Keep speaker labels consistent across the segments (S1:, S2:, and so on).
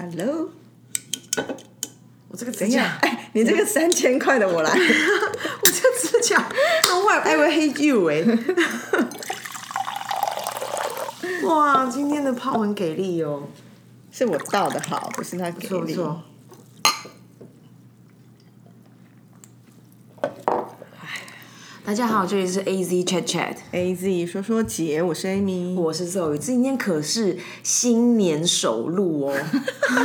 S1: Hello，
S2: 我这个指甲，，
S1: 哎，你这个三千块的我来，
S2: 我这指甲，No one I will hate you 哎、哇，今天的泡很给力哦，
S1: 是我倒的好，不是他给力。
S2: 不错不错。大家好，这里是 A Z Chat
S1: Chat，A Z 说说姐，我是 Amy，
S2: 我是 Zoe，今天可是新年首录哦，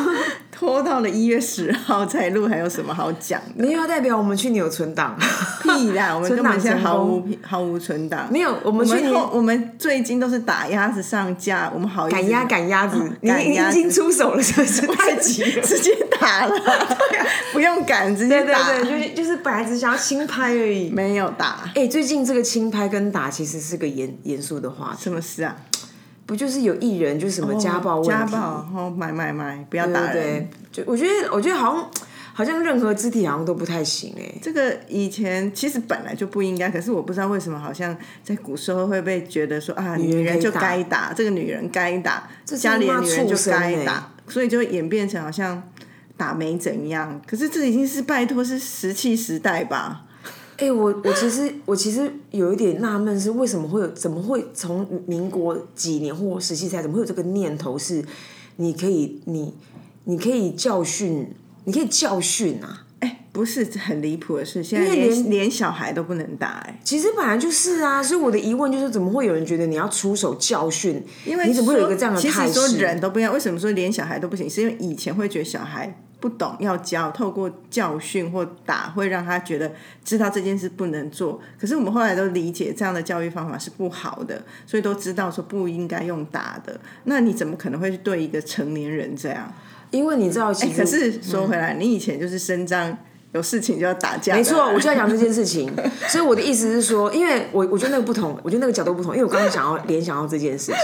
S1: 拖到了一月十号才录，还有什么好讲的？
S2: 没有要代表我们去年有存档，
S1: 屁啦，我们根本现在毫无
S2: 存
S1: 毫无存档。
S2: 没有我们去年
S1: 后我们最近都是打鸭子上架，我们好
S2: 赶鸭 赶鸭子，你已经出手了，是不是？太急了。
S1: 直接打了，不用赶，直接
S2: 对对
S1: 打，
S2: 对，就是就是本来只想要轻拍而已。
S1: 没有打，
S2: 哎、最近这个轻拍跟打其实是个严严肃的话题，
S1: 什么事啊？
S2: 不就是有艺人就是什么家暴问题？
S1: 家暴，哦，买买买，不要打人。
S2: 对对，就我觉得我觉得好像好像任何肢体好像都不太行哎、
S1: 这个以前其实本来就不应该，可是我不知道为什么，好像在古时候会被觉得说啊，
S2: 女人
S1: 就该打，这个女人该打，
S2: 是
S1: 家里的女人就该打，所以就会演变成好像打没怎样。可是这已经是拜托是石器时代吧？
S2: 哎、我我其实我其实有一点纳闷，是为什么会有怎么会从民国几年或十七岁怎么会有这个念头是，你可以你你可以教训，你可以教训啊。
S1: 哎，不是很离谱的事，现在
S2: 连
S1: 连连小孩都不能打哎、
S2: 其实本来就是啊，所以我的疑问就是，怎么会有人觉得你要出手教训？
S1: 因为
S2: 你怎么会有一
S1: 说
S2: 个这样的
S1: 其
S2: 态势？
S1: 实说人都不一样，为什么说连小孩都不行？是因为以前会觉得小孩不懂要教，透过教训或打会让他觉得知道这件事不能做。可是我们后来都理解这样的教育方法是不好的，所以都知道说不应该用打的。那你怎么可能会对一个成年人这样？
S2: 因为你知道，其实、
S1: 可是说回来，你以前就是伸张。有事情就要打架，
S2: 没错，我就要讲这件事情。所以我的意思是说，因为我我觉得那个不同，我觉得那个角度不同。因为我刚刚想要联想到这件事情，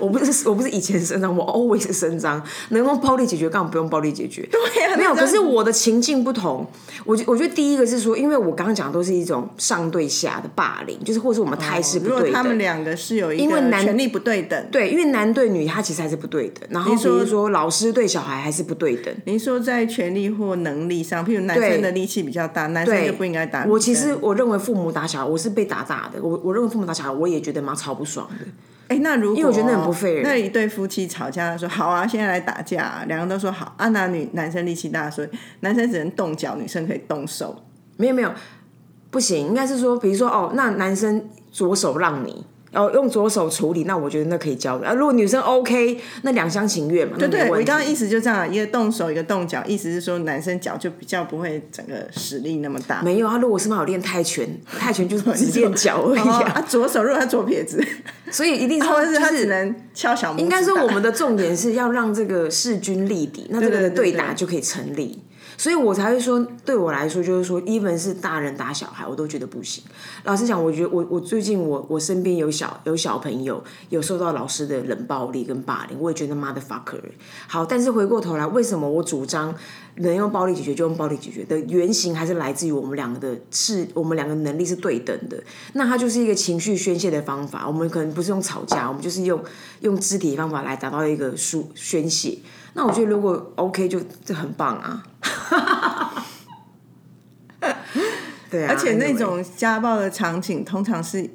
S2: 我不是我不是以前伸张，我 always 伸张，能用暴力解决，干嘛不用暴力解决？
S1: 对啊
S2: 没有。可是我的情境不同，我觉我觉得第一个是说，因为我刚刚讲的都是一种上对下的霸凌，就是或者是我们态势不
S1: 如果
S2: 对等。
S1: 他们两个是有一
S2: 因为男
S1: 个权力不对等，
S2: 对，因为男对女，他其实还是不对等。然后比
S1: 说
S2: 如说老师对小孩还是不对等。
S1: 您说在权力或能力上，譬如男生的力气比较大，男生
S2: 对
S1: 就不应该打。
S2: 我其实我认为父母打小孩，我是被打大的。我我认为父母打小孩，我也觉得妈超不爽的。
S1: 哎，那如果
S2: 因为我觉得那很不 fair
S1: 那一对夫妻吵架说好啊，现在来打架、两个都说好啊，那女男生力气大，所以男生只能动脚，女生可以动手。
S2: 没有没有，不行，应该是说，比如说哦，那男生左手让你。哦，用左手处理，那我觉得那可以交流。啊，如果女生 OK，那两厢情愿嘛，对
S1: 对，我。刚刚意思就这样，一个动手，一个动脚，意思是说男生脚就比较不会整个实力那么大。
S2: 没有，他如果是嘛有练泰拳，泰拳就是只练脚而已
S1: 哦
S2: 啊，
S1: 啊，左手如果他左撇子，
S2: 所以一定是
S1: 他只能敲小拇指。
S2: 应该说我们的重点是要让这个势均力敌，那这个的
S1: 对
S2: 打就可以成立。所以我才会说，对我来说就是说，even 是大人打小孩，我都觉得不行。老实讲，我觉得我我最近我我身边有小有小朋友有受到老师的冷暴力跟霸凌，我也觉得妈的 fucker。好，但是回过头来，为什么我主张能用暴力解决就用暴力解决的原型，还是来自于我们两个的是，我们两个能力是对等的。那它就是一个情绪宣泄的方法。我们可能不是用吵架，我们就是用用肢体方法来达到一个抒宣泄。那我觉得如果 OK 就这很棒啊。对啊，
S1: 而且那种家暴的场景，通常是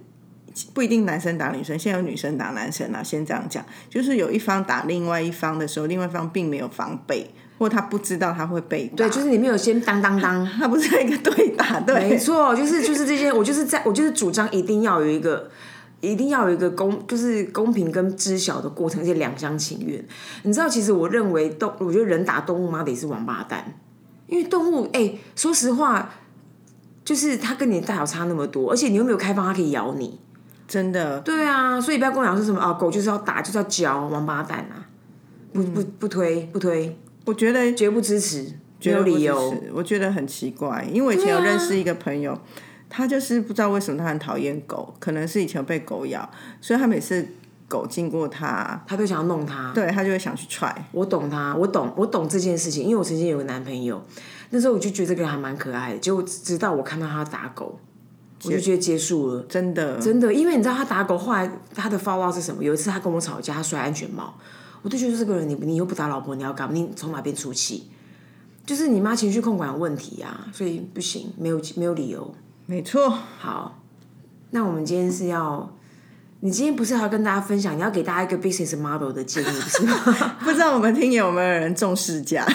S1: 不一定男生打女生，现在有女生打男生啊。先这样讲，就是有一方打另外一方的时候，另外一方并没有防备，或他不知道他会被打，
S2: 对，就是你没有先当当当。
S1: 他不是一个对打，对，
S2: 没错，就是就是这些，我就是在我就是主张一定要有一个，一定要有一个公，就是公平跟知晓的过程，而且两厢情愿。你知道，其实我认为动，我觉得人打动物妈得是王八蛋，因为动物，哎、说实话，就是它跟你的大小差那么多，而且你又没有开放它可以咬你。
S1: 真的。
S2: 对啊，所以不要跟我讲说什么啊，狗就是要打，就是要嚼，王八蛋啊！不不不推不推，
S1: 我觉得
S2: 绝不支持，没有理由。
S1: 持，我觉得很奇怪，因为我以前有认识一个朋友，他就是不知道为什么他很讨厌狗，可能是以前被狗咬，所以他每次狗经过他，
S2: 他都想要弄他。
S1: 对他就会想去踹。
S2: 我懂他，我懂，我懂这件事情，因为我曾经有个男朋友，那时候我就觉得这个人还蛮可爱的，结果直到我看到他打狗，我就觉得结束了。
S1: 真的，
S2: 真的，因为你知道他打狗，后来他的 follow 是什么？有一次他跟我吵架，他摔安全帽，我就觉得这个人你你又不打老婆，你要干嘛？你从哪边出气？就是你妈情绪控管有问题啊，所以不行，没有没有理由。
S1: 没错，
S2: 好，那我们今天是要，你今天不是还要跟大家分享，你要给大家一个 business model 的建议，不是吗？
S1: 不知道我们听友有没有人重视家？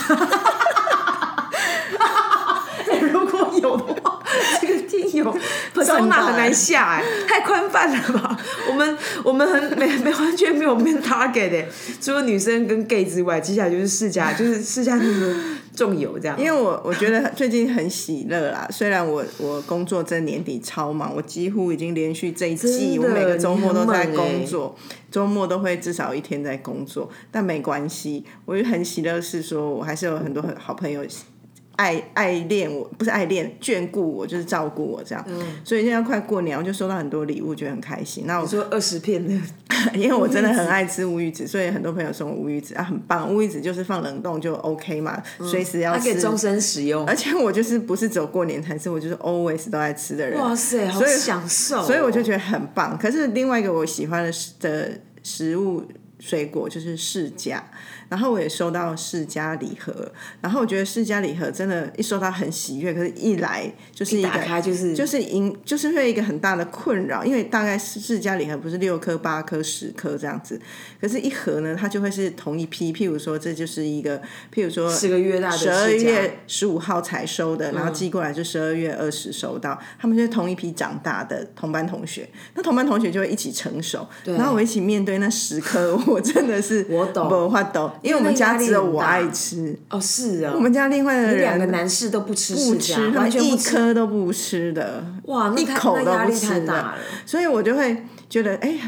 S2: 如果有的话，这个听友收纳很难下哎、太宽泛了吧？我们我们很没没完全没有面 target 的、除了女生跟 gay 之外，接下来就是世家，就是世家那个重油这样。
S1: 因为我我觉得最近很喜乐啦，虽然我我工作这年底超忙，我几乎已经连续这一季，我每个周末都在工作，周末都会至少一天在工作，但没关系，我就很喜乐是说我还是有很多很好朋友。爱爱恋我，不是爱恋，眷顾我，就是照顾我这样。嗯所以现在快过年，我就收到很多礼物，觉得很开心。那我
S2: 说 二十片的，
S1: 因为我真的很爱吃乌鱼子，所以很多朋友送我乌鱼子啊，很棒。乌鱼子就是放冷冻就 OK 嘛，随时要吃。
S2: 它可以终身使用。
S1: 而且我就是不是只有过年才吃，我就是 always 都在吃的人。
S2: 哇塞，好
S1: 所以
S2: 享受哦、
S1: 所以我就觉得很棒。可是另外一个我喜欢的食的食物水果就是释迦，然后我也收到释迦礼盒，然后我觉得释迦礼盒真的，一收到很喜悦，可是一来就是一个
S2: 打开就是
S1: 就是因就是会有一个很大的困扰，因为大概是释迦礼盒不是六颗、八颗、十颗这样子，可是一盒呢，它就会是同一批，譬如说这就是一个，譬如说
S2: 十个月大的
S1: 十二月十五号才收的，然后寄过来就十二月二十收到，他们就是同一批长大的同班同学，那同班同学就会一起成熟，然后我一起面对那十颗，我真的是
S2: 我懂。
S1: 不法懂，因为我们家只有我爱吃，
S2: 哦，是啊、
S1: 我们家另外的
S2: 人两个男士都不吃
S1: 不吃，
S2: 完全不吃。
S1: 颗都不吃的，
S2: 哇，那
S1: 一口都不吃的。所以我就会觉得，哎、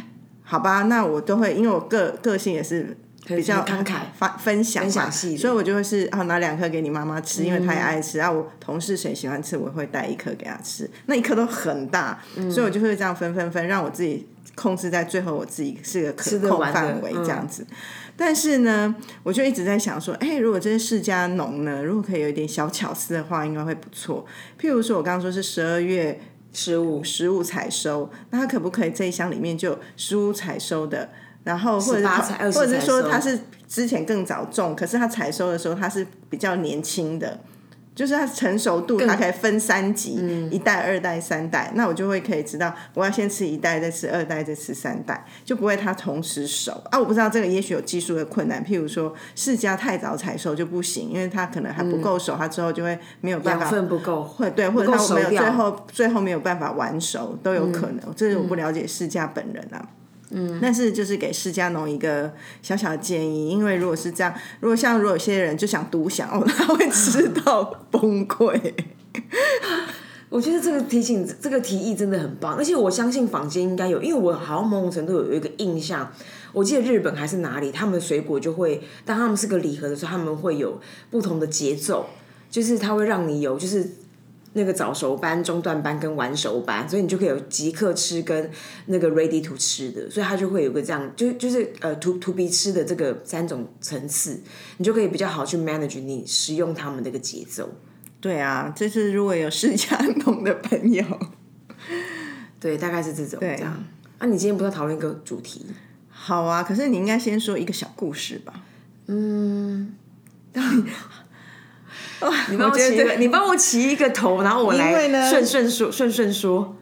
S1: 好吧，那我都会，因为我个个性也是比较
S2: 慷慨
S1: 分分享嘛，
S2: 分享系
S1: 所以我就会是啊拿两颗给你妈妈吃，因为她也爱吃。啊，我同事谁喜欢吃，我会带一颗给她吃，那一颗都很大，
S2: 嗯
S1: 所以我就会这样分分分，让我自己控制在最后，我自己是个可控范围
S2: 嗯
S1: 这样子。但是呢，我就一直在想说，哎、如果这些释迦农呢，如果可以有一点小巧思的话，应该会不错。譬如说，我刚刚说是十二月
S2: 十五
S1: 十五采收，那它可不可以这一箱里面就有食物采收的，然后或者是
S2: 18采20
S1: 或者是说它是之前更早种，可是它采收的时候它是比较年轻的。就是它成熟度，它可以分三级，一代、二代、三代。那我就会可以知道，我要先吃一代，再吃二代，再吃三代，就不会它同时熟啊。我不知道这个也许有技术的困难，譬如说释迦太早采收就不行，因为它可能还不够熟，它之后就会没有办
S2: 养
S1: 法
S2: 分不够，
S1: 会对，或者
S2: 够
S1: 他没有最后最后没有办法完熟都有可能，这是我不了解世家本人啊。嗯，但是就是给世家农一个小小的建议，因为如果是这样，如果像如果有些人就想独享哦，他会吃到崩溃。
S2: 我觉得这个提醒，这个提议真的很棒，而且我相信坊间应该有，因为我好像某种程度有一个印象，我记得日本还是哪里，他们的水果就会，当他们是个礼盒的时候，他们会有不同的节奏，就是它会让你有就是。那个早熟班、中段班跟晚熟班，所以你就可以有即刻吃跟那个 ready to 吃的，所以它就会有个这样，就就是呃 to to be 吃的这个三种层次，你就可以比较好去 manage 你使用它们那个节奏。
S1: 对啊，这是如果有世家农的朋友，
S2: 对，大概是这种
S1: 对
S2: 这样。啊，你今天不是要讨论一个主题？
S1: 好啊。可是你应该先说一个小故事吧？
S2: 你帮我起一个，你帮我起一个头，然后我来顺顺说，顺顺说。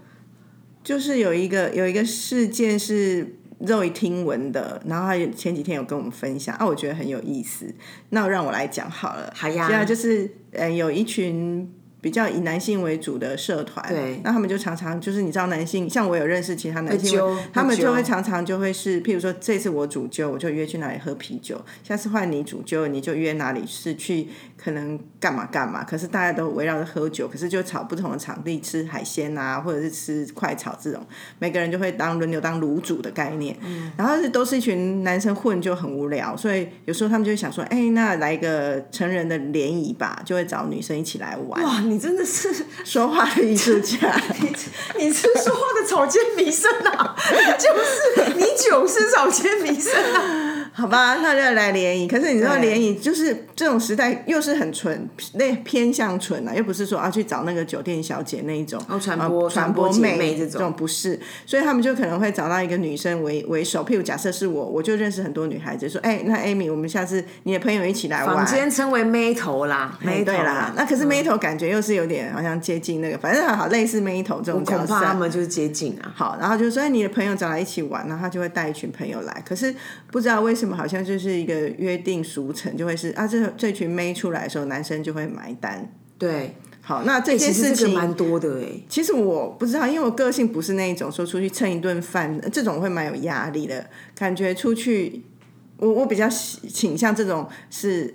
S1: 就是有一个有一个事件是肉一听闻的，然后他前几天有跟我们分享啊，我觉得很有意思，那让我来讲好了。
S2: 好呀
S1: 对啊就是呃有一群。比较以男性为主的社团，
S2: 对
S1: 那他们就常常就是你知道男性，像我有认识其他男性，他们就会常常就会是，譬如说这次我煮酒，我就约去哪里喝啤酒；下次换你煮酒，你就约哪里是去可能干嘛干嘛。可是大家都围绕着喝酒，可是就炒不同的场地吃海鲜啊，或者是吃快炒这种，每个人就会当轮流当卤煮的概念。然后是都是一群男生混就很无聊，所以有时候他们就会想说，哎、那来一个成人的联谊吧，就会找女生一起来玩。
S2: 哇，你真的是，
S1: 说话的艺术家，
S2: 你你是说话的草间弥生啊，就是你酒是草间弥生啊。
S1: 好吧，那就来联谊。可是你知道联谊就是这种时代，又是很纯，那偏向纯啊，又不是说啊去找那个酒店小姐那一种，
S2: 哦传
S1: 啊
S2: 播
S1: 传
S2: 传播姐
S1: 妹
S2: 妹这种
S1: 不是，所以他们就可能会找到一个女生为为首。譬如假设是我，我就认识很多女孩子，说，哎、那 Amy，我们下次你的朋友一起来玩。
S2: 坊间称为妹头啦，妹头
S1: 对啦，那可是妹头感觉又是有点好像接近那个，反正好类似妹头这种角色。
S2: 恐怕他们就是接近啊。
S1: 好，然后就说哎你的朋友找来一起玩，然后他就会带一群朋友来。可是不知道为什么，好像就是一个约定俗成，就会是啊，这这群妹出来的时候，男生就会买单。
S2: 对，
S1: 好，那这件事情、
S2: 蛮多的哎。
S1: 其实我不知道，因为我个性不是那一种说出去蹭一顿饭这种会蛮有压力的感觉。出去，我我比较喜倾向这种是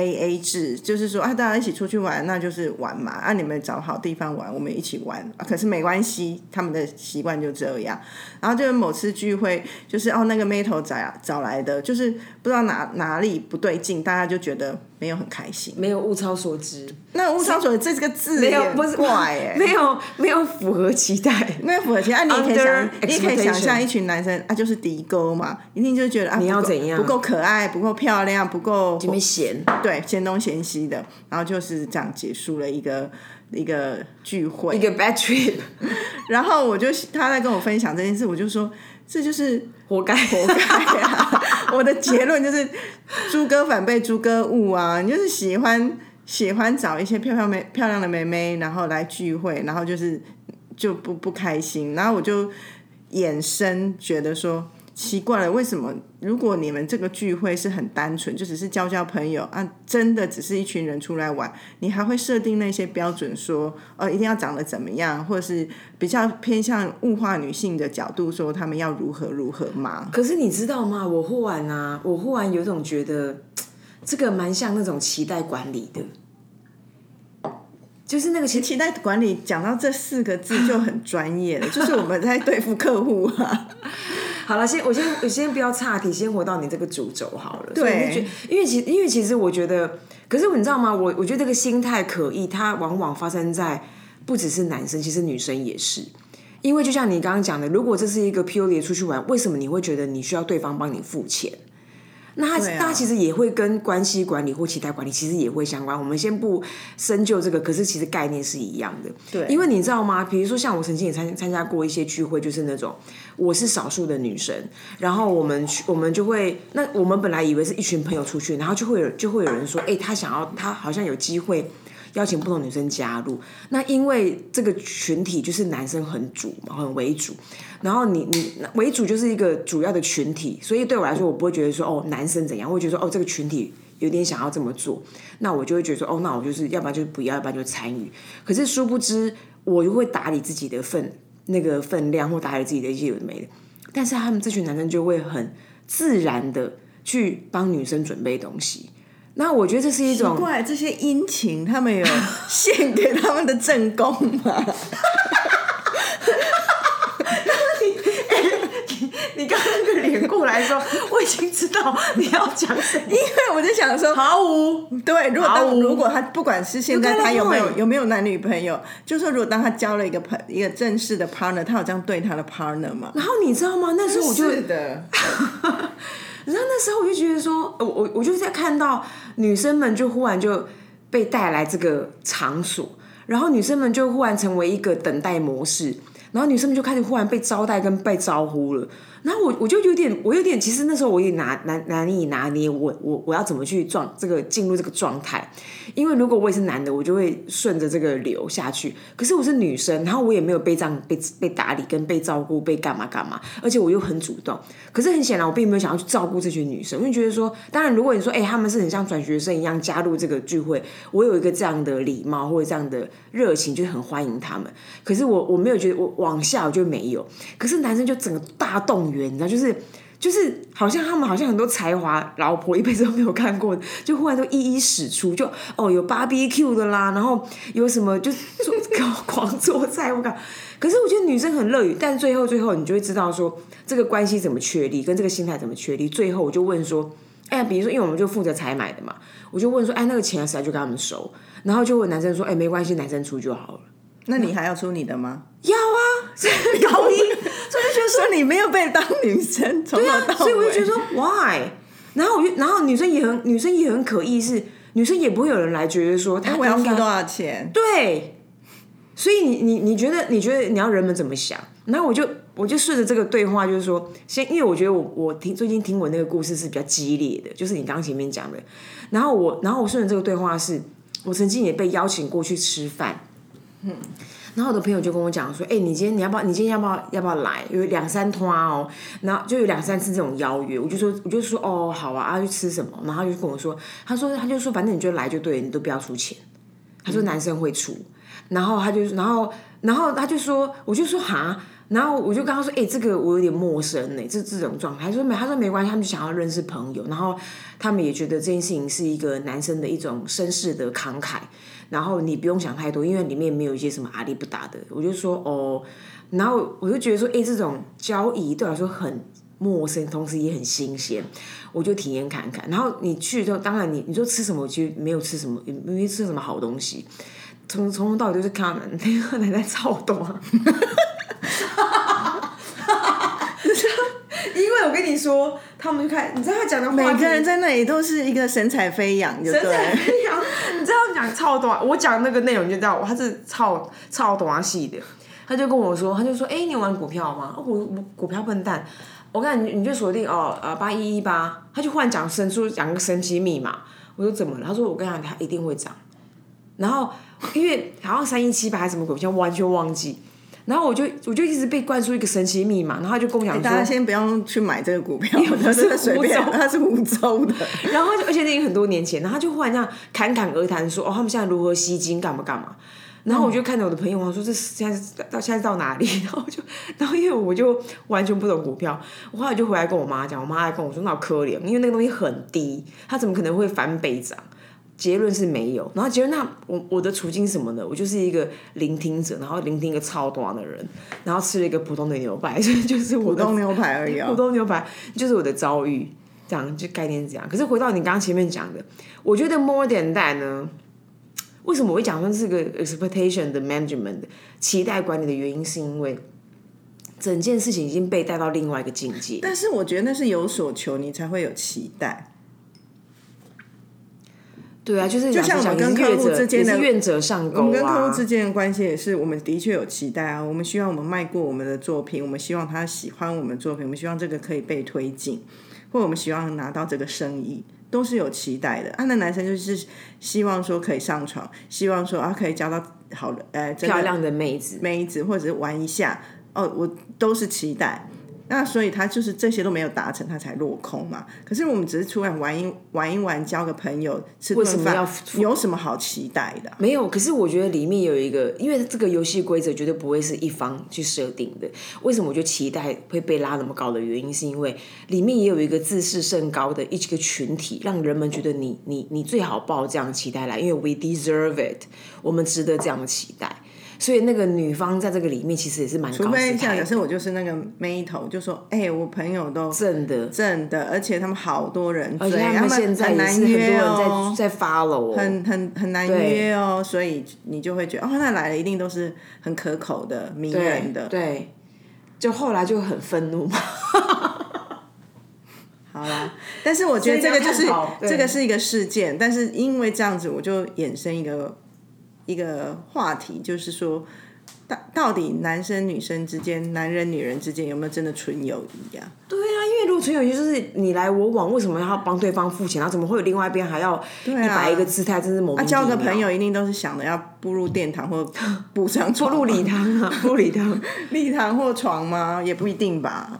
S1: A A 制，就是说啊，大家一起出去玩，那就是玩嘛。啊，你们找好地方玩，我们一起玩。啊、可是没关系，他们的习惯就这样。然后就是某次聚会，就是哦，那个妹头找找来的，就是不知道哪哪里不对劲，大家就觉得没有很开心。
S2: 没有物超所值，
S1: 那物超所值这个字
S2: 没有不是
S1: 怪哎、
S2: 没有没有符合期待。
S1: 没有符合期待，啊你也可以想，你也可以想象一群男生啊，就是敌沟嘛，一定就觉得啊，
S2: 你要
S1: 不够
S2: 怎样
S1: 不够可爱，不够漂亮，不够
S2: 这边闲，
S1: 对嫌东嫌西的，然后就是这样结束了一个一个聚会。
S2: 一个 bad trip，
S1: 然后我就他在跟我分享这件事，我就说这就是
S2: 活该。
S1: 活该啊！我的结论就是猪哥反被猪哥误啊！你就是喜欢喜欢找一些漂漂妹漂亮的妹妹，然后来聚会，然后就是就不不开心，然后我就衍生觉得说。奇怪了，为什么如果你们这个聚会是很单纯，就只是交交朋友啊，真的只是一群人出来玩，你还会设定那些标准说，呃，一定要长得怎么样，或者是比较偏向物化女性的角度说他们要如何如何吗？
S2: 可是你知道吗？我忽然啊，我忽然有种觉得，这个蛮像那种期待管理的，就是那个期
S1: 期待管理讲到这四个字就很专业了，就是我们在对付客户啊。
S2: 好了，先我先我先不要岔题，先回到你这个主轴好了。
S1: 对
S2: 因为其因为其实我觉得，可是你知道吗？我我觉得这个心态可以，它往往发生在不只是男生，其实女生也是。因为就像你刚刚讲的，如果这是一个 purely 出去玩，为什么你会觉得你需要对方帮你付钱？那它
S1: 对啊
S2: 它其实也会跟关系管理或期待管理其实也会相关。我们先不深究这个，可是其实概念是一样的。
S1: 对
S2: 因为你知道吗？比如说像我曾经也参参加过一些聚会，就是那种我是少数的女生，然后我们去我们就会，那我们本来以为是一群朋友出去，然后就会有就会有人说，哎、他想要他好像有机会。邀请不同女生加入，那因为这个群体就是男生很主嘛，很为主，然后你你为主就是一个主要的群体，所以对我来说，我不会觉得说哦男生怎样，我会觉得说哦这个群体有点想要这么做，那我就会觉得说哦那我就是要不然就不要，要不然就参与。可是殊不知，我就会打理自己的份那个分量，或打理自己的一些有的没的，但是他们这群男生就会很自然的去帮女生准备东西。那我觉得这是一种
S1: 奇怪，这些殷勤他们有 献给他们的正宫吗？
S2: 你刚刚那个脸过来的时候，我已经知道你要讲什么。
S1: 因为我就想说，
S2: 毫无
S1: 对，如果当如果他不管是现在他有没有有没有男女朋友，就是说如果当他交了一个朋一个正式的 partner，他有这样对他的 partner 吗？
S2: 然后你知道吗？那时候我就，
S1: 是的，
S2: 然后那时候我就觉得说，我我我就在看到女生们就忽然就被带来这个场所，然后女生们就忽然成为一个等待模式，然后女生们就开始忽然被招待跟被招呼了。然后我我就有点，我有点，其实那时候我也拿难难以拿捏我我我要怎么去状这个进入这个状态，因为如果我也是男的，我就会顺着这个流下去。可是我是女生，然后我也没有被这样被被打理跟被照顾，被干嘛干嘛，而且我又很主动。可是很显然，我并没有想要去照顾这群女生，因为觉得说，当然如果你说，哎、他们是很像转学生一样加入这个聚会，我有一个这样的礼貌或者这样的热情，就很欢迎他们。可是我我没有觉得我往下我就没有，可是男生就整个大动员，你知道，就是。就是好像他们好像很多才华，老婆一辈子都没有看过，就忽然都一一使出，就哦有 BBQ 的啦，然后有什么就做 狂做菜，我靠！可是我觉得女生很乐于，但最后最后你就会知道说这个关系怎么确立，跟这个心态怎么确立。最后我就问说，哎，比如说因为我们就负责采买的嘛，我就问说，哎，那个钱谁来就跟他们收，然后就问男生说，哎，没关系，男生出就好了。
S1: 那你还要出你的吗？
S2: 要啊，高一，所以就说
S1: 你没有被当女生，从头到尾，
S2: 所以我就觉得说，why？然后我就，然后女生也很，女生也很可疑，是女生也不会有人来觉得说她
S1: 我要付多少钱？
S2: 对，所以你你你觉得你觉得你要人们怎么想？然后我就我就顺着这个对话，就是说，先因为我觉得我我听最近听我那个故事是比较激烈的，就是你刚刚前面讲的。然后我然后我顺着这个对话是，我曾经也被邀请过去吃饭，嗯，然后我的朋友就跟我讲说，哎、你今天你要不要？你今天要不要要不要来？有两三通哦，然后就有两三次这种邀约，我就说我就说哦好啊，啊去吃什么？然后他就跟我说，他说他就说反正你就来就对了，你都不要出钱。他说男生会出，然后他就然后然后他就说，我就说哈，然后我就跟他说，哎、这个我有点陌生呢、这这种状态。他说没，他说没关系，他们就想要认识朋友，然后他们也觉得这件事情是一个男生的一种绅士的慷慨，然后你不用想太多，因为里面没有一些什么阿里不达的。我就说哦，然后我就觉得说，哎、这种交易对我来说很陌生，同时也很新鲜，我就体验看看。然后你去之后，当然你你说吃什么，其实没有吃什么，也没吃什么好东西。从从头到尾都是看他们 那个奶奶操动啊，因为我跟你说，他们就看，你知道他讲的话，
S1: 每个人在那里都是一个神采飞扬，就对了。
S2: 飞扬，你知道讲超短，我讲那个内容你就知道，他是超超短细的。他就跟我说，他就说，哎、你玩股票吗？哦、我我股票笨蛋，我看你你就锁定哦，呃八一一八，他就忽然讲神出讲个神奇密码，我说怎么了？他说我跟你讲，它一定会涨。然后因为好像三一七八还是什么股票，完全忘记。然后我就我就一直被灌输一个神奇密码，然后他就跟我讲说，
S1: 大家先不要去买这个股票，
S2: 为
S1: 它 是随便
S2: 是湖，州
S1: 它是湖州的。
S2: 然后而且那已经很多年前，然后他就忽然这样侃侃而谈说，哦，他们现在如何吸金，干嘛干嘛。然后我就看着我的朋友，我说这现在到现在到哪里？然后就，然后因为我就完全不懂股票，我后来就回来跟我妈讲，我妈还跟我说那好可怜，因为那个东西很低，它怎么可能会翻倍涨？结论是没有。然后结论那我我的处境是什么呢？我就是一个聆听者，然后聆听一个超短的人，然后吃了一个普通的牛排，所以就是我
S1: 普通牛排而已
S2: 普
S1: 哦。
S2: 通牛排就是我的遭遇，这样就概念是这样。可是回到你刚刚前面讲的，我觉得 more than that 呢，为什么我会讲说是个 expectation 的 management 期待管理的原因，是因为整件事情已经被带到另外一个境界。
S1: 但是我觉得那是有所求，你才会有期待。
S2: 对啊，就是
S1: 就像我们跟客户之间的
S2: 也是愿者上钩
S1: 我们跟客
S2: 啊
S1: 户。之间的关系也是，我们的确有期待啊。我们希望我们卖过我们的作品，我们希望他喜欢我们的作品，我们希望这个可以被推进，或我们希望拿到这个生意，都是有期待的。啊，那男生就是希望说可以上床，希望说啊可以交到好的呃真的
S2: 漂亮的妹子，
S1: 妹子，或者是玩一下，哦，我都是期待。那所以他就是这些都没有达成，他才落空嘛。可是我们只是出来玩一玩一玩，交个朋友，吃顿饭有什么好期待的啊？
S2: 没有，可是我觉得里面有一个，因为这个游戏规则绝对不会是一方去设定的。为什么我觉得期待会被拉那么高的原因，是因为里面也有一个自视甚高的一个群体，让人们觉得你你你最好抱这样的期待来，因为 we deserve it，我们值得这样的期待。所以那个女方在这个里面其实也是蛮高
S1: 除非像假
S2: 姿态的，
S1: 设我就是那个妹头，就说，哎、我朋友都
S2: 正的。
S1: 正的，而且他们好多人追，
S2: 而且他们现在
S1: 很难
S2: 也是很多
S1: 约
S2: 人
S1: 哦，
S2: 在在 follow 哦，
S1: 很很很难约哦，所以你就会觉得，哦，那来了一定都是很可口的、迷人的。
S2: 对，就后来就很愤怒嘛。
S1: 好啦，但是我觉得这个就是这个是一个事件，但是因为这样子，我就衍生一个一个话题，就是说，到到底男生女生之间、男人女人之间有没有真的纯友谊啊？
S2: 对啊，因为如果纯友谊就是你来我往，为什么要帮对方付钱？然后怎么会有另外一边还要摆一个姿态，真是某
S1: 啊，交个朋友一定都是想着要步入殿堂或步上
S2: 步入礼堂啊，步入礼堂，
S1: 礼堂或床吗？也不一定吧。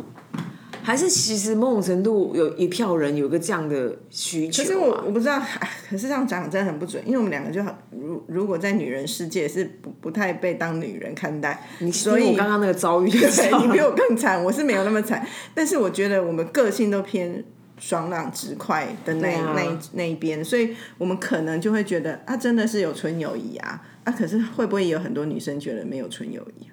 S2: 还是其实某种程度有一票人有一个这样的需求、啊。
S1: 可是我我不知道，哎 可是这样讲真的很不准，因为我们两个就很如如果在女人世界是不不太被当女人看待，所以
S2: 刚刚那个遭遇就知道了
S1: 对你比我更惨，我是没有那么惨，但是我觉得我们个性都偏爽朗直快的那、
S2: 啊
S1: 那一那一边，所以我们可能就会觉得啊，真的是有纯友谊啊啊，可是会不会有很多女生觉得没有纯友谊？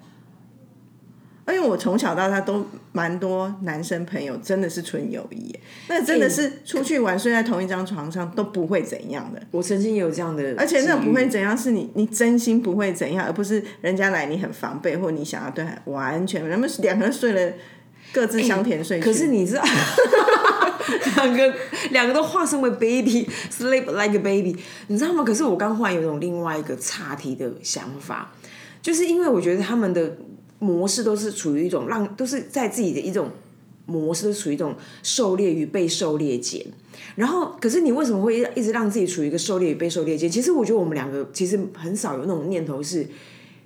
S1: 因为我从小到大都蛮多男生朋友，真的是纯友谊，那真的是出去玩睡在同一张床上都不会怎样的。
S2: 我曾经有这样的，
S1: 而且那种不会怎样，是你你真心不会怎样，而不是人家来你很防备，或你想要对他完全，他们两个人睡了各自香甜睡去、
S2: 可是你知道，两个两个都化身为 baby，sleep like a baby，你知道吗？可是我刚忽然有种另外一个岔题的想法，就是因为我觉得他们的模式都是处于一种让都是在自己的一种模式，都处于一种狩猎与被狩猎间。然后，可是你为什么会一直让自己处于一个狩猎与被狩猎间？其实我觉得我们两个其实很少有那种念头是。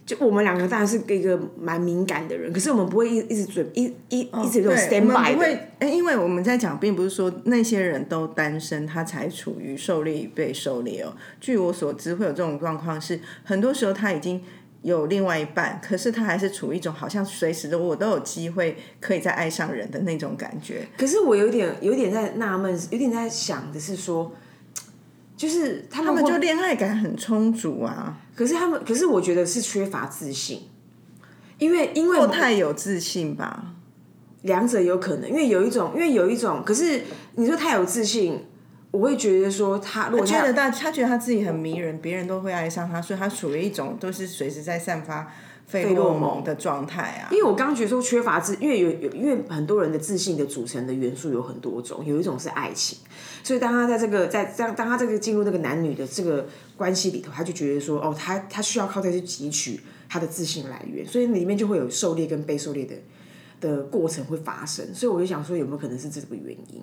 S2: 就我们两个当然是一个蛮敏感的人，可是我们不会一一直准一一一直有 stand by
S1: 的。因为我们在讲，并不是说那些人都单身，他才处于狩猎与被狩猎哦。据我所知，会有这种状况是，很多时候他已经有另外一半，可是他还是处于一种好像随时的我都有机会可以再爱上人的那种感觉。
S2: 可是我有点有点在纳闷，有点在想的是说。就是他
S1: 们就恋爱感很充足啊，
S2: 可是他们，可是我觉得是缺乏自信，因为因为
S1: 太有自信吧，
S2: 两者有可能，因为有一种，因为有一种，可是你说太有自信，我会觉得说他，我
S1: 觉得他他觉得他自己很迷人，别人都会爱上他，所以他处于一种都是随时在散发。费洛蒙的状态啊，
S2: 因为我刚刚觉得说缺乏自，因为有有，因为很多人的自信的组成的元素有很多种，有一种是爱情，所以当他在这个在这样，当他这个进入这个男女的这个关系里头，他就觉得说，哦，他他需要靠这去汲取他的自信来源，所以里面就会有狩猎跟被狩猎的的过程会发生，所以我就想说，有没有可能是这个原因？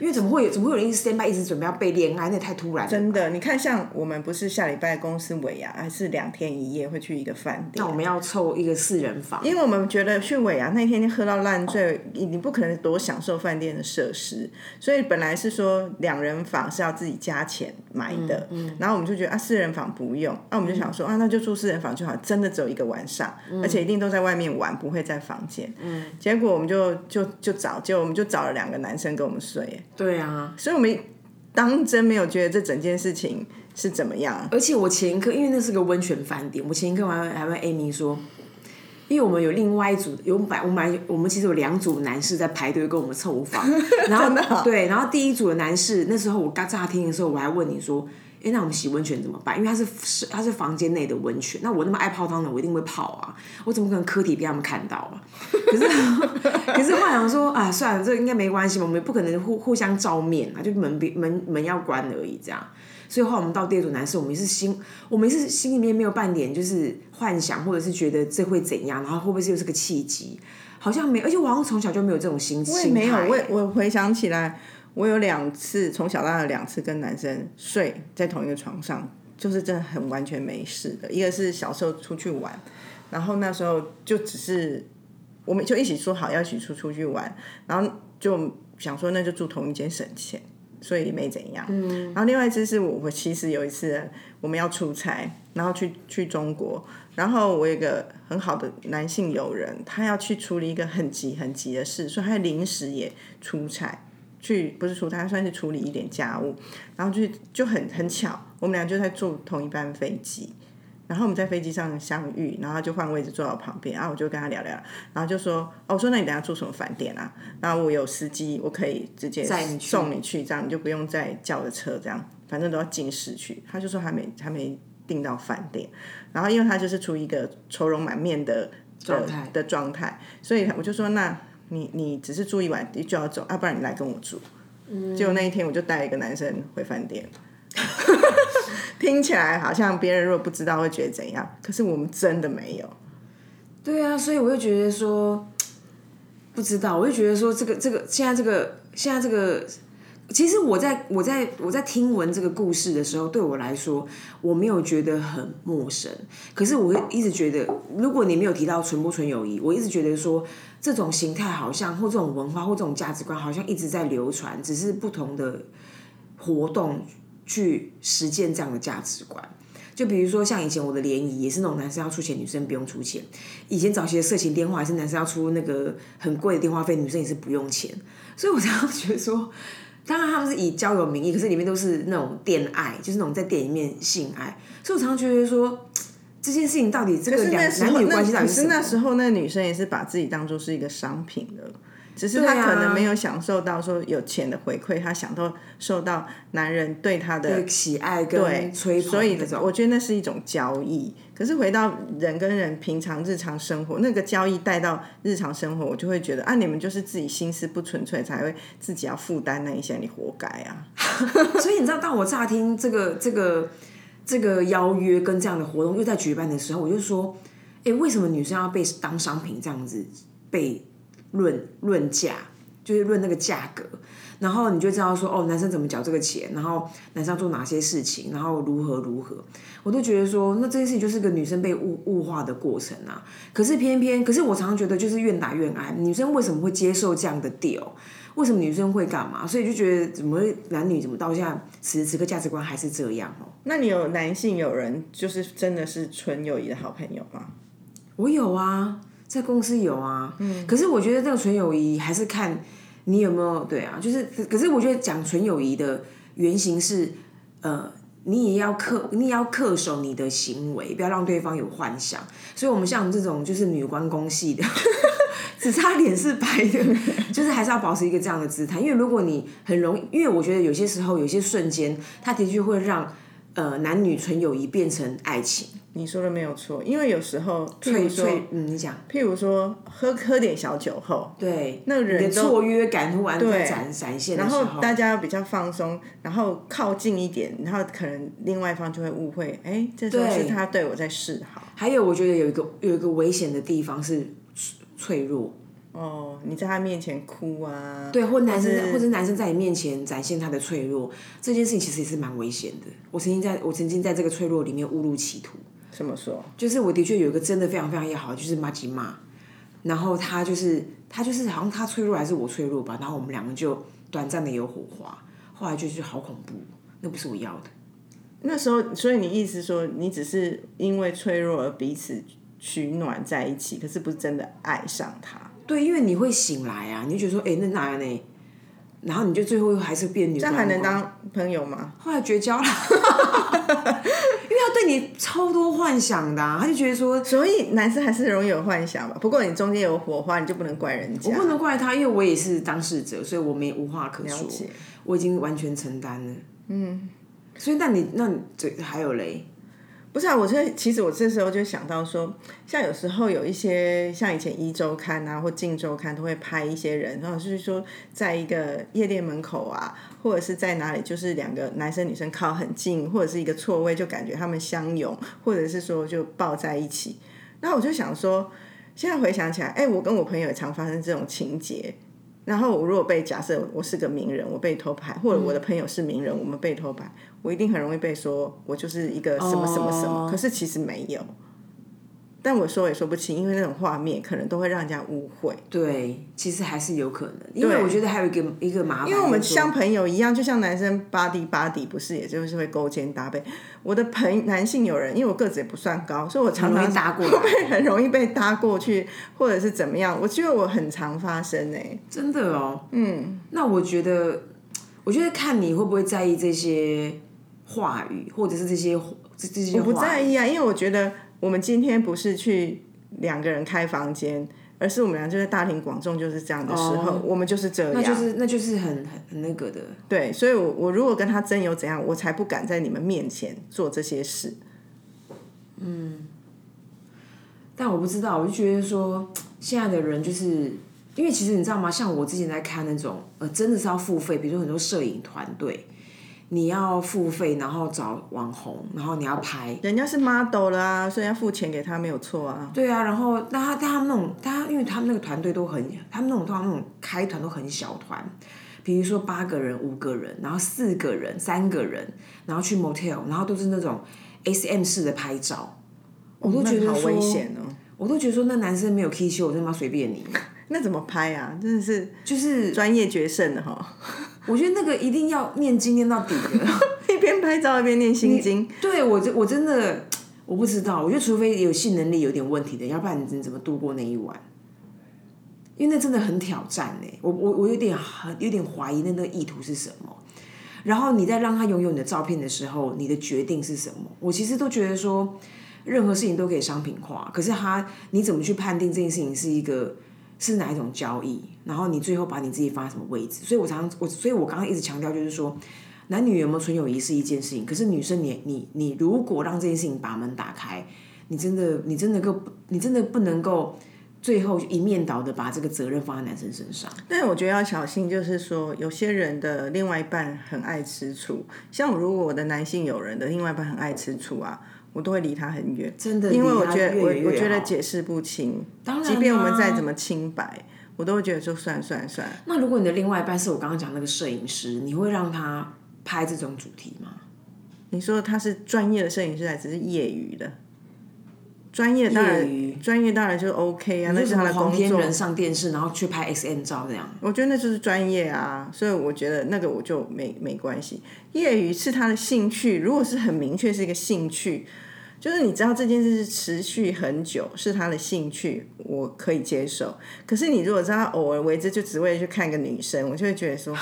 S2: 因为怎么会有怎么会有人一直 stand by 一直准备要被恋爱？那太突然了。
S1: 真的，你看，像我们不是下礼拜公司尾牙，还是两天一夜会去一个饭店。
S2: 那我们要凑一个四人房，
S1: 因为我们觉得去尾牙那天喝到烂醉，你不可能多享受饭店的设施，所以本来是说两人房是要自己加钱买的。嗯。然后我们就觉得啊，四人房不用，那我们就想说啊，那就住四人房就好，真的只有一个晚上，而且一定都在外面玩，不会在房间。嗯。结果我们就就就找，结果我们就找了两个男生跟我们睡。
S2: 对啊。
S1: 所以我们当真没有觉得这整件事情是怎么样。
S2: 而且我前一刻，因为那是个温泉饭店，我前一刻还还问 Amy 说，因为我们有另外一组，有买我买我们其实有两组男士在排队跟我们凑房，然后对，然后第一组的男士那时候我刚乍听的时候，我还问你说。哎，那我们洗温泉怎么办？因为它是是它是房间内的温泉，那我那么爱泡汤的，我一定会泡啊！我怎么可能客体被他们看到啊？可是 可是幻想说啊，算了，这应该没关系嘛，我们不可能互互相照面啊，就门门门要关而已，这样。所以后来我们到第二组男生，我们是心我们是心里面没有半点就是幻想，或者是觉得这会怎样，然后会不会是又是个契机？好像没，而且我好像从小就没有这种心
S1: 心没有，我我回想起来。我有两次从小到大两次跟男生睡在同一个床上，就是真的很完全没事的。一个是小时候出去玩，然后那时候就只是我们就一起说好要一起出出去玩，然后就想说那就住同一间省钱，所以没怎样。嗯。然后另外一次是我我其实有一次我们要出差，然后去去中国，然后我有一个很好的男性友人，他要去处理一个很急很急的事，所以他临时也出差。去不是出差，算是处理一点家务，然后就就很很巧，我们俩就在坐同一班飞机，然后我们在飞机上相遇，然后就换位置坐到旁边，然后我就跟他聊聊，然后就说，哦，我说那你等下住什么饭店啊？然后我有司机，我可以直接送你去，这样你就不用再叫的车，这样反正都要进市区。他就说还没还没订到饭店，然后因为他就是处于一个愁容满面的
S2: 状态
S1: 的状态，所以我就说那。你你只是住一晚你就要走，要不然你来跟我住。结果那一天我就带一个男生回饭店，听起来好像别人如果不知道会觉得怎样，可是我们真的没有。
S2: 对啊，所以我就觉得说，不知道，我就觉得说这个这个现在这个现在这个。其实我在我在我在听闻这个故事的时候，对我来说我没有觉得很陌生。可是我一直觉得，如果你没有提到纯不纯友谊，我一直觉得说这种形态好像或这种文化或这种价值观好像一直在流传，只是不同的活动去实践这样的价值观。就比如说像以前我的联谊也是那种男生要出钱，女生不用出钱。以前早期的色情电话也是男生要出那个很贵的电话费，女生也是不用钱。所以我常常觉得说。当然，他们是以交友名义，可是里面都是那种电爱，就是那种在店里面性爱。所以我常常觉得说，这件事情到底这个两男女关系到底
S1: 是？是那时候那女生也是把自己当做是一个商品的，只是他可能没有享受到说有钱的回馈，他想到受到男人对他的
S2: 喜爱
S1: 对
S2: 跟吹捧
S1: 所以，我觉得那是一种交易。可是回到人跟人平常日常生活，那个交易带到日常生活，我就会觉得啊，你们就是自己心思不纯粹，才会自己要负担那一些，你活该啊！
S2: 所以你知道，当我乍听这个这个这个邀约跟这样的活动又在举办的时候，我就说，哎，为什么女生要被当商品这样子被论论价，就是论那个价格？然后你就知道说，哦，男生怎么缴这个钱，然后男生要做哪些事情，然后如何如何，我都觉得说，那这件事情就是个女生被物物化的过程啊。可是偏偏，可是我常常觉得就是愿打愿挨，女生为什么会接受这样的 deal？为什么女生会干嘛？所以就觉得怎么男女怎么到现在此时此刻价值观还是这样哦？
S1: 那你有男性友人就是真的是纯友谊的好朋友吗？
S2: 我有啊，在公司有啊，嗯，可是我觉得这个纯友谊还是看你有没有对啊，就是可是我觉得讲纯友谊的原型是呃。你也要恪，你也要恪守你的行为，不要让对方有幻想。所以，我们像这种就是女关公系的，只差脸是白的，就是还是要保持一个这样的姿态。因为如果你很容易，因为我觉得有些时候，有些瞬间，它的确会让呃男女纯友谊变成爱情。
S1: 你说的没有错，因为有时候，譬如说，
S2: 你讲，
S1: 譬如说喝喝点小酒后，
S2: 对，
S1: 那个人
S2: 的
S1: 都
S2: 错约感突然在展展现
S1: 然后大家比较放松，然后靠近一点，然后可能另外一方就会误会，哎，这时候是他对我在示好。
S2: 还有我觉得有一个有一个危险的地方是脆弱，
S1: 哦，你在他面前哭啊，
S2: 对，或男生或者男生在你面前展现他的脆弱，这件事情其实也是蛮危险的。我曾经在我曾经在这个脆弱里面误入歧途。
S1: 怎么说？
S2: 就是我的确有一个真的非常非常要好的，就是马吉玛，然后他就是他就是好像他脆弱还是我脆弱吧，然后我们两个就短暂的有火花，后来就是好恐怖，那不是我要的。
S1: 那时候，所以你意思说，你只是因为脆弱而彼此取暖在一起，可是不是真的爱上他。
S2: 对，因为你会醒来啊，你就觉得说，哎、那哪样呢？然后你就最后还是变女，
S1: 这样还能？当朋友吗？
S2: 后来绝交了，因为他对你超多幻想的、啊，他就觉得说，
S1: 所以男生还是容易有幻想吧。不过你中间有火花，你就不能怪人家。
S2: 我不能怪他，因为我也是当事者，所以我没无话可说，我已经完全承担了。嗯，所以那你那你这还有嘞？
S1: 不是啊，我这其实我这时候就想到说，像有时候有一些像以前《一周刊》啊或《镜周刊》都会拍一些人，然后就是说在一个夜店门口啊，或者是在哪里，就是两个男生女生靠很近，或者是一个错位，就感觉他们相拥，或者是说就抱在一起。然后我就想说，现在回想起来，哎，我跟我朋友也常发生这种情节。然后我如果被假设我是个名人，我被偷拍，或者我的朋友是名人，我们被偷拍，我一定很容易被说我就是一个什么什么什么。
S2: 哦
S1: 可是其实没有，但我说也说不清，因为那种画面可能都会让人家误会。
S2: 对，其实还是有可能，因为我觉得还有一个一个麻烦，
S1: 因为我们像朋友一样，就像男生 body body 不是，也就是会勾肩搭背。我的朋男性友人，因为我个子也不算高，所以我常常
S2: 搭过来
S1: 会很容易被搭过去，或者是怎么样。我觉得我很常发生哎、
S2: 真的哦，嗯，那我觉得，我觉得看你会不会在意这些话语，或者是这些这这些
S1: 我不在意啊，因为我觉得我们今天不是去两个人开房间，而是我们俩就在大庭广众就是这样的时候，我们就是这样。
S2: 那就是那就是很很很那个的，
S1: 对，所以我我如果跟他真有怎样，我才不敢在你们面前做这些事。
S2: 嗯但我不知道，我就觉得说现在的人就是。因为其实你知道吗？像我之前在看那种，呃，真的是要付费，比如说很多摄影团队，你要付费，然后找网红，然后你要拍，
S1: 人家是 model 啦、所以要付钱给他没有错啊。
S2: 对啊，然后但他但他们那种，他因为他们那个团队都很，他们那种通常那种开团都很小团，比如说八个人、五个人，然后四个人、三个人，然后去 motel，然后都是那种 S M 式的拍照，我都觉得
S1: 好危险哦。
S2: 我都觉得说那男生没有 K 秀，我他妈随便你，
S1: 那怎么拍啊？真的是
S2: 就是
S1: 专业决胜的哈。
S2: 我觉得那个一定要念经念到底的。
S1: 一边拍照一边念心经，
S2: 对我真我真的我不知道，我觉得除非有性能力有点问题的，要不然你怎么度过那一晚？因为那真的很挑战呢、我我我有点很有点怀疑那个意图是什么。然后你在让他拥有你的照片的时候，你的决定是什么？我其实都觉得说，任何事情都可以商品化，可是他你怎么去判定这件事情是一个是哪一种交易，然后你最后把你自己放在什么位置。所以我常常我，所以我刚刚一直强调就是说，男女有没有纯友谊是一件事情，可是女生你你你如果让这件事情把门打开，你真的你真的够，你真的不能够最后一面倒的把这个责任放在男生身上。
S1: 但是我觉得要小心，就是说有些人的另外一半很爱吃醋，像如果我的男性友人的另外一半很爱吃醋啊。我都会离他很远，
S2: 真的，
S1: 因为我觉得我我觉得解释不清，
S2: 当然
S1: 即便我们
S2: 啊
S1: 再怎么清白，我都会觉得说算算算。
S2: 那如果你的另外一半是我刚刚讲那个摄影师，你会让他拍这种主题吗？
S1: 你说他是专业的摄影师，还只是业余的？专业当然专业当然就 OK 啊，那
S2: 是
S1: 他的工作。
S2: 人上电视，然后去拍 XM 照这样。
S1: 我觉得那就是专业啊，所以我觉得那个我就没没关系。业余是他的兴趣，如果是很明确是一个兴趣，就是你知道这件事是持续很久，是他的兴趣，我可以接受。可是你如果知道偶尔为之，就只为了去看一个女生，我就会觉得说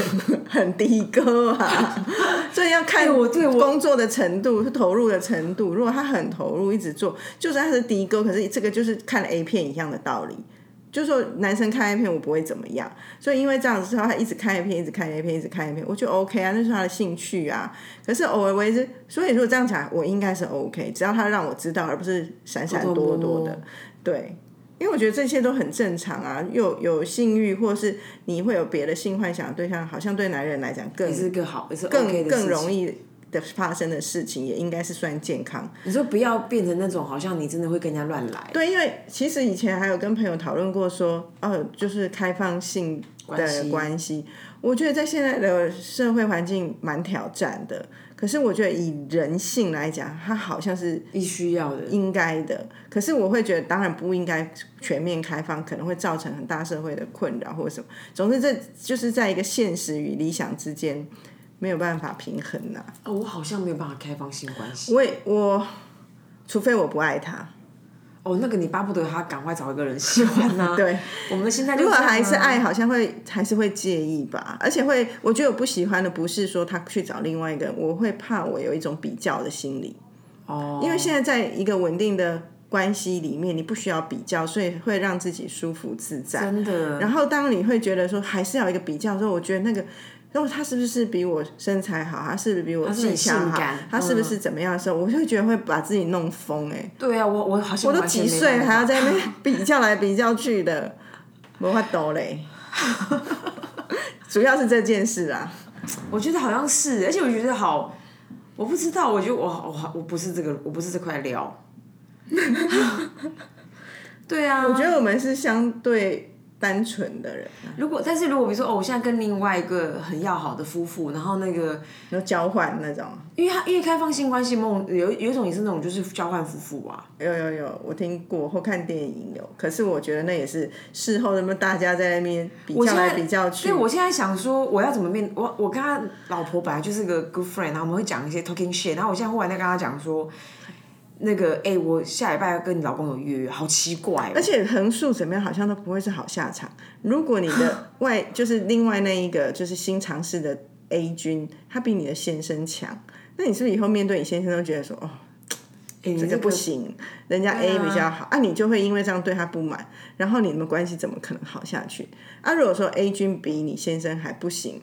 S1: 很低歌啊。所以要看
S2: 我对
S1: 工作的程度、是投入的程度。如果他很投入，一直做，就算他是低歌，可是这个就是看 A 片一样的道理。就是说男生看 A 片我不会怎么样，所以因为这样子之后，他一直看 A 片，一直看 A 片，一直看 A 片，我就 OK 啊，那是他的兴趣啊。可是偶尔为之，所以说这样讲，我应该是 OK，只要他让我知道，而不是闪闪躲躲的
S2: 摸，
S1: 对。因为我觉得这些都很正常啊，又有性欲，或是你会有别的性幻想的对象，好像对男人来讲更
S2: 也是个好，也是
S1: 更。更容易的发生的事情，也应该是算健康。
S2: 你说不要变成那种好像你真的会跟人家乱来。
S1: 对，因为其实以前还有跟朋友讨论过说，哦，就是开放性的关系。我觉得在现在的社会环境蛮挑战的，可是我觉得以人性来讲，它好像是
S2: 必须要的。
S1: 应该的。可是我会觉得，当然不应该全面开放，可能会造成很大社会的困扰或者什么。总之，这就是在一个现实与理想之间没有办法平衡呐、
S2: 哦，我好像没有办法开放性关系。
S1: 我也我，除非我不爱他，
S2: 哦，那个你巴不得他赶快找一个人喜欢呐、
S1: 对。
S2: 我们现在就
S1: 如果还是爱，好像会还是会介意吧，而且会，我觉得我不喜欢的不是说他去找另外一个人，我会怕我有一种比较的心理，
S2: 哦，
S1: 因为现在在一个稳定的关系里面，你不需要比较，所以会让自己舒服自在。
S2: 真的，
S1: 然后当你会觉得说还是要一个比较的时候，我觉得那个。然后他是不是比我身材好？他是不是比我
S2: 是很
S1: 技巧好？他是不是怎么样的时候，我就会觉得会把自己弄疯哎、
S2: 对啊，我我好像
S1: 我都几岁还要在那边比较来比较去的，没法抖嘞。主要是这件事啊，
S2: 我觉得好像是，而且我觉得好，我不知道，我觉得我我我不是这个，我不是这块料。对啊，
S1: 我觉得我们是相对单纯的人，
S2: 如果但是如果比如说哦，我现在跟另外一个很要好的夫妇，然后那个
S1: 有交换那种。
S2: 因为他因为开放性关系梦有有一种也是那种就是交换夫妇啊，
S1: 有有有，我听过或看电影有，可是我觉得那也是事后那么大家在那边比较比较去。
S2: 对，我现在想说我要怎么面我我跟他老婆本来就是个 good friend，然后我们会讲一些 talking shit，然后我现在忽然在跟他讲说。那个，哎、我下礼拜要跟你老公有约，好奇怪、哦。
S1: 而且横竖怎么样，好像都不会是好下场。如果你的 外就是另外那一个就是新尝试的 A 君，他比你的先生强，那你是不是以后面对你先生都觉得说，哦，这个不行，人家 A 比较好啊你就会因为这样对他不满，然后你们关系怎么可能好下去？啊，如果说 A 君比你先生还不行，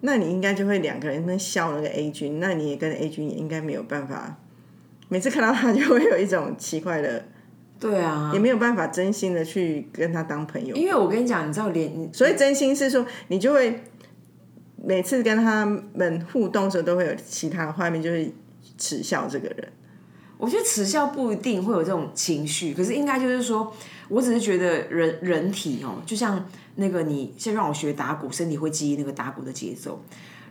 S1: 那你应该就会两个人在笑那个 A 君，那你也跟 A 君也应该没有办法，每次看到他就会有一种奇怪的，
S2: 对啊
S1: 也，没有办法真心的去跟他当朋友。
S2: 因为我跟你讲，你知道连
S1: 所以真心是说，你就会每次跟他们互动的时候，都会有其他的画面，就是耻笑这个人。
S2: 我觉得耻笑不一定会有这种情绪，可是应该就是说，我只是觉得人人体哦，就像那个你先让我学打鼓，身体会记忆那个打鼓的节奏，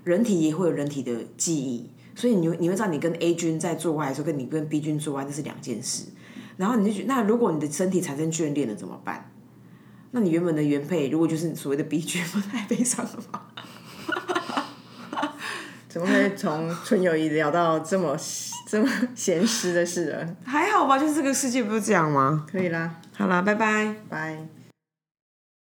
S2: 人体也会有人体的记忆，所以你会你会知道你跟 A 君在做爱的时候，跟你跟 B 君做爱那是两件事，然后你就觉得，那如果你的身体产生眷恋了怎么办？那你原本的原配如果就是所谓的 B 君，不太悲伤了吗？
S1: 怎么会从纯友谊聊到这么这么闲湿的事了？
S2: 还好吧，就是这个世界不是这样吗？
S1: 可以啦，
S2: 好啦，拜拜。
S1: 拜。